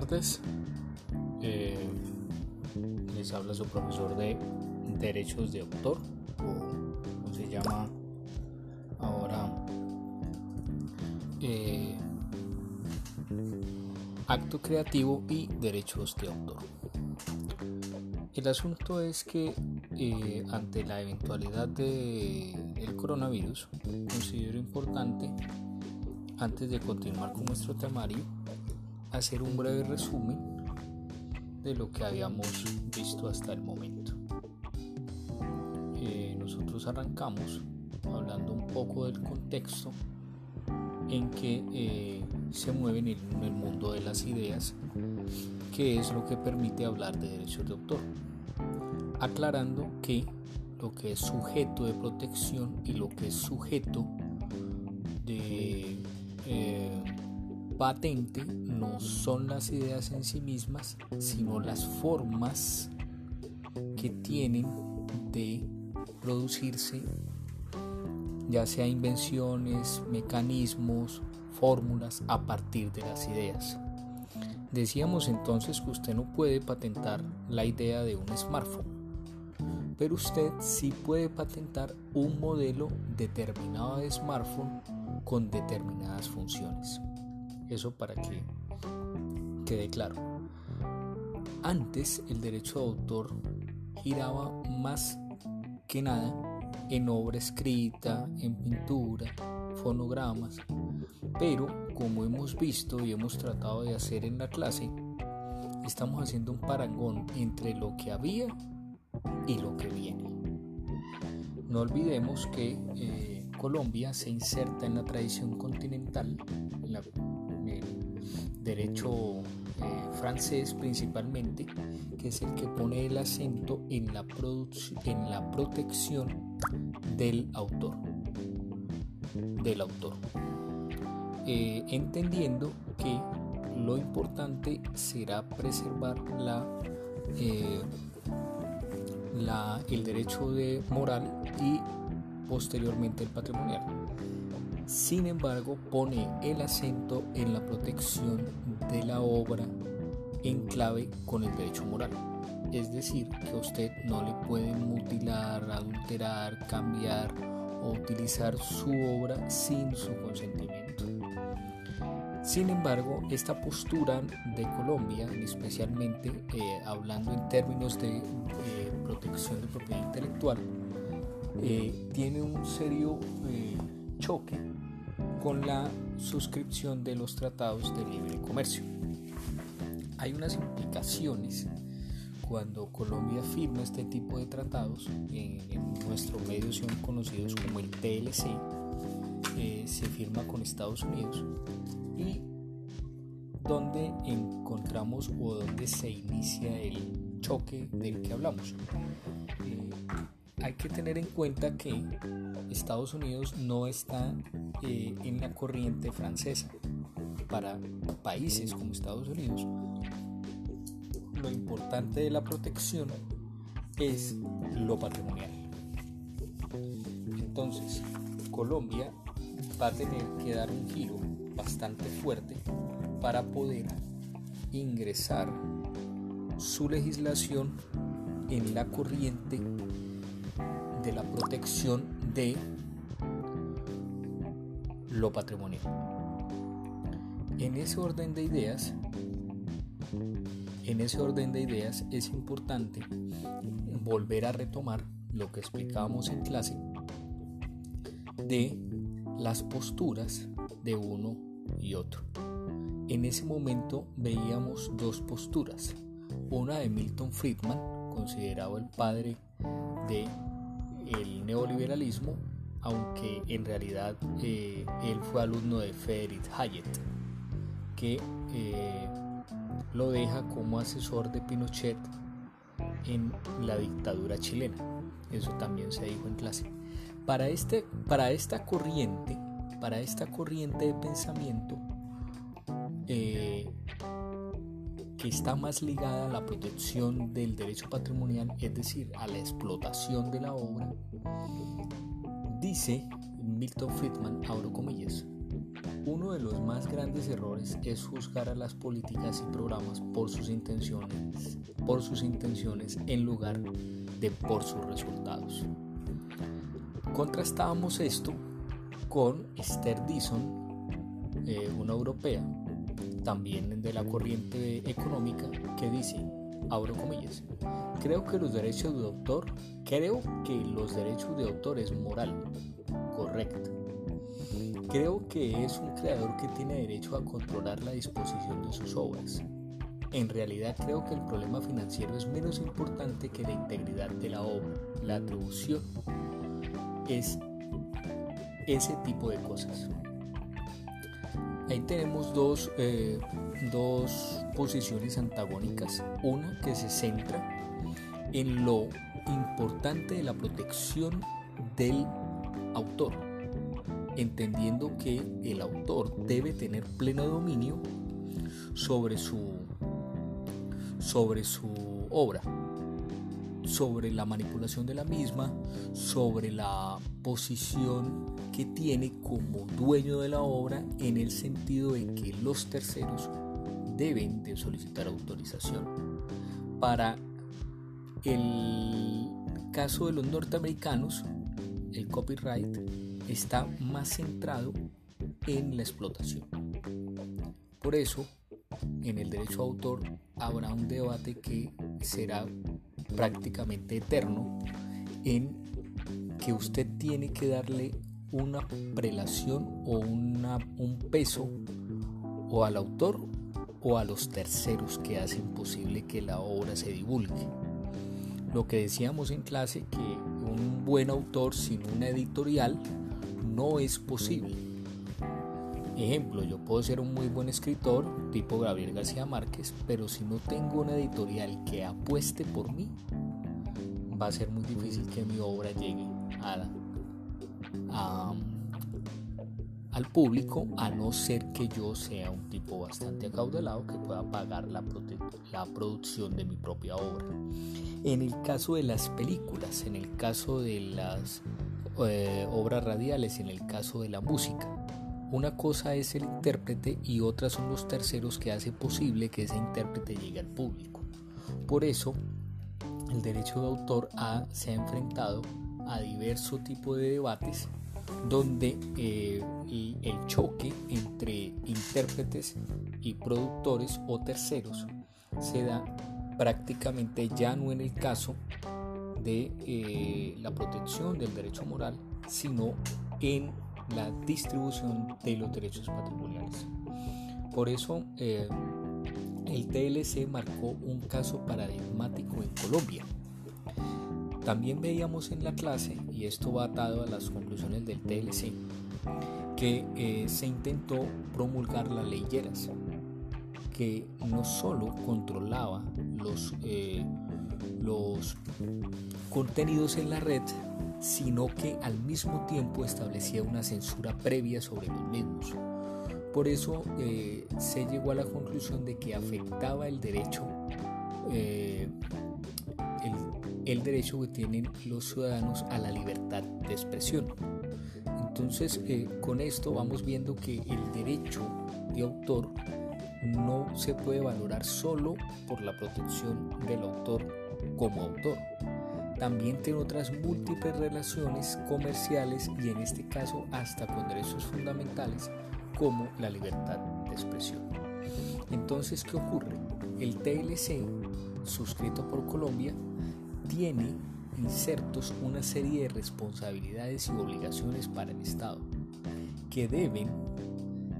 tardes. Eh, les habla su profesor de Derechos de Autor, o como se llama ahora, eh, Acto Creativo y Derechos de Autor. El asunto es que eh, ante la eventualidad del coronavirus, considero importante, antes de continuar con nuestro temario, hacer un breve resumen de lo que habíamos visto hasta el momento. Eh, nosotros arrancamos hablando un poco del contexto en que eh, se mueve en el mundo de las ideas, que es lo que permite hablar de derechos de autor, aclarando que lo que es sujeto de protección y lo que es sujeto de patente no son las ideas en sí mismas, sino las formas que tienen de producirse, ya sea invenciones, mecanismos, fórmulas a partir de las ideas. Decíamos entonces que usted no puede patentar la idea de un smartphone, pero usted sí puede patentar un modelo determinado de smartphone con determinadas funciones. Eso para que quede claro. Antes el derecho de autor giraba más que nada en obra escrita, en pintura, fonogramas, pero como hemos visto y hemos tratado de hacer en la clase, estamos haciendo un parangón entre lo que había y lo que viene. No olvidemos que eh, Colombia se inserta en la tradición continental, derecho eh, francés principalmente, que es el que pone el acento en la, en la protección del autor. Del autor. Eh, entendiendo que lo importante será preservar la, eh, la, el derecho de moral y posteriormente el patrimonial. Sin embargo, pone el acento en la protección obra en clave con el derecho moral. Es decir, que usted no le puede mutilar, adulterar, cambiar o utilizar su obra sin su consentimiento. Sin embargo, esta postura de Colombia, especialmente eh, hablando en términos de protección de propiedad intelectual, eh, tiene un serio eh, choque con la suscripción de los tratados de libre comercio. Hay unas implicaciones cuando Colombia firma este tipo de tratados, en nuestro medio son conocidos como el TLC, eh, se firma con Estados Unidos y donde encontramos o donde se inicia el choque del que hablamos hay que tener en cuenta que Estados Unidos no está eh, en la corriente francesa. Para países como Estados Unidos, lo importante de la protección es lo patrimonial. Entonces, Colombia va a tener que dar un giro bastante fuerte para poder ingresar su legislación en la corriente de la protección de lo patrimonial. En ese orden de ideas, en ese orden de ideas es importante volver a retomar lo que explicábamos en clase de las posturas de uno y otro. En ese momento veíamos dos posturas, una de Milton Friedman, considerado el padre de el neoliberalismo, aunque en realidad eh, él fue alumno de Friedrich Hayek, que eh, lo deja como asesor de Pinochet en la dictadura chilena. Eso también se dijo en clase. Para, este, para esta corriente, para esta corriente de pensamiento, eh, que está más ligada a la protección del derecho patrimonial, es decir, a la explotación de la obra, dice Milton Friedman, abro comillas, Uno de los más grandes errores es juzgar a las políticas y programas por sus intenciones, por sus intenciones en lugar de por sus resultados. Contrastábamos esto con Esther Dison, eh, una europea, también de la corriente económica, que dice, abro comillas, creo que los derechos de autor, creo que los derechos de autor es moral, correcto. Creo que es un creador que tiene derecho a controlar la disposición de sus obras. En realidad creo que el problema financiero es menos importante que la integridad de la obra, la atribución. Es ese tipo de cosas. Ahí tenemos dos, eh, dos posiciones antagónicas. Una que se centra en lo importante de la protección del autor, entendiendo que el autor debe tener pleno dominio sobre su, sobre su obra, sobre la manipulación de la misma, sobre la posición que tiene como dueño de la obra en el sentido de que los terceros deben de solicitar autorización. Para el caso de los norteamericanos, el copyright está más centrado en la explotación. Por eso, en el derecho a autor habrá un debate que será prácticamente eterno en que usted tiene que darle una prelación o una, un peso o al autor o a los terceros que hacen posible que la obra se divulgue. Lo que decíamos en clase que un buen autor sin una editorial no es posible. Ejemplo, yo puedo ser un muy buen escritor, tipo Gabriel García Márquez, pero si no tengo una editorial que apueste por mí, va a ser muy difícil que mi obra llegue al público a no ser que yo sea un tipo bastante acaudalado que pueda pagar la producción de mi propia obra. En el caso de las películas, en el caso de las eh, obras radiales, en el caso de la música, una cosa es el intérprete y otra son los terceros que hace posible que ese intérprete llegue al público. Por eso, el derecho de autor se ha enfrentado a diversos tipos de debates donde eh, el choque entre intérpretes y productores o terceros se da prácticamente ya no en el caso de eh, la protección del derecho moral, sino en la distribución de los derechos patrimoniales. Por eso eh, el TLC marcó un caso paradigmático en Colombia también veíamos en la clase, y esto va atado a las conclusiones del TLC, que eh, se intentó promulgar la ley Lleras, que no solo controlaba los, eh, los contenidos en la red, sino que al mismo tiempo establecía una censura previa sobre los mismos. Por eso eh, se llegó a la conclusión de que afectaba el derecho el derecho que tienen los ciudadanos a la libertad de expresión. Entonces, eh, con esto vamos viendo que el derecho de autor no se puede valorar solo por la protección del autor como autor. También tiene otras múltiples relaciones comerciales y en este caso hasta con derechos fundamentales como la libertad de expresión. Entonces, ¿qué ocurre? El TLC, suscrito por Colombia, tiene insertos una serie de responsabilidades y obligaciones para el Estado que deben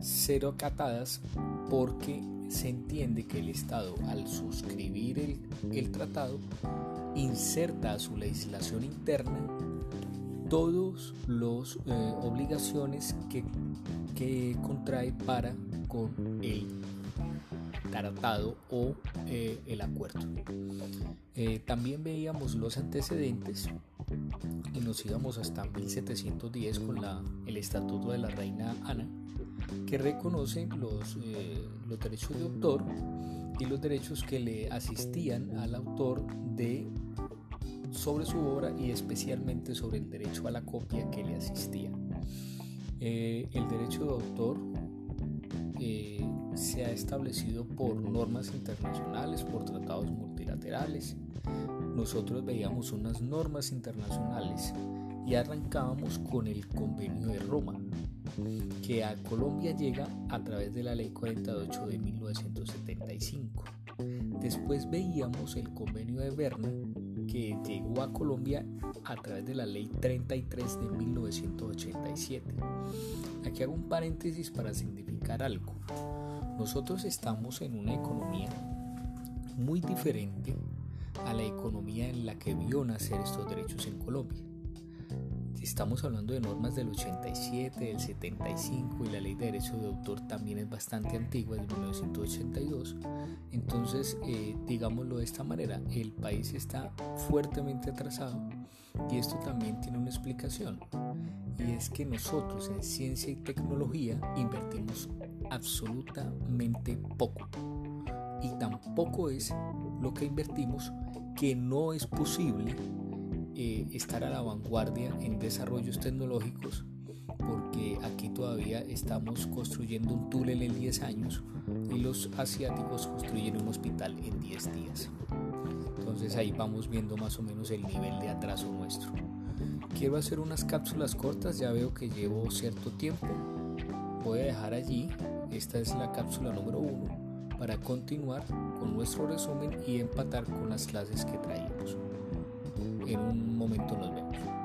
ser acatadas porque se entiende que el Estado al suscribir el, tratado inserta a su legislación interna todas las eh, obligaciones que, que contrae para con el tratado o eh, el acuerdo. Eh, también veíamos los antecedentes y nos íbamos hasta 1710 con la, el Estatuto de la Reina Ana, que reconoce los, eh, los derechos de autor y los derechos que le asistían al autor de sobre su obra y especialmente sobre el derecho a la copia que le asistía. el derecho de autor eh, se ha establecido por normas internacionales, por tratados multilaterales. Nosotros veíamos unas normas internacionales y arrancábamos con el convenio de Roma, que a Colombia llega a través de la ley 48 de 1975. Después veíamos el convenio de Berna, que llegó a Colombia a través de la ley 33 de 1987. Aquí hago un paréntesis para significar algo. Nosotros estamos en una economía muy diferente a la economía en la que vio nacer estos derechos en Colombia. Estamos hablando de normas del 87, del 75 y la ley de derecho de autor también es bastante antigua, es de 1982. Entonces, eh, digámoslo de esta manera, el país está fuertemente atrasado y esto también tiene una explicación. Y es que nosotros en ciencia y tecnología invertimos absolutamente poco. Y tampoco es lo que invertimos que no es posible eh, estar a la vanguardia en desarrollos tecnológicos porque aquí todavía estamos construyendo un túnel en 10 años y los asiáticos construyen un hospital en 10 días. Entonces ahí vamos viendo más o menos el nivel de atraso nuestro. Quiero hacer unas cápsulas cortas, ya veo que llevo cierto tiempo. Voy a dejar allí, esta es la cápsula número 1, para continuar con nuestro resumen y empatar con las clases que traímos. En un momento nos vemos.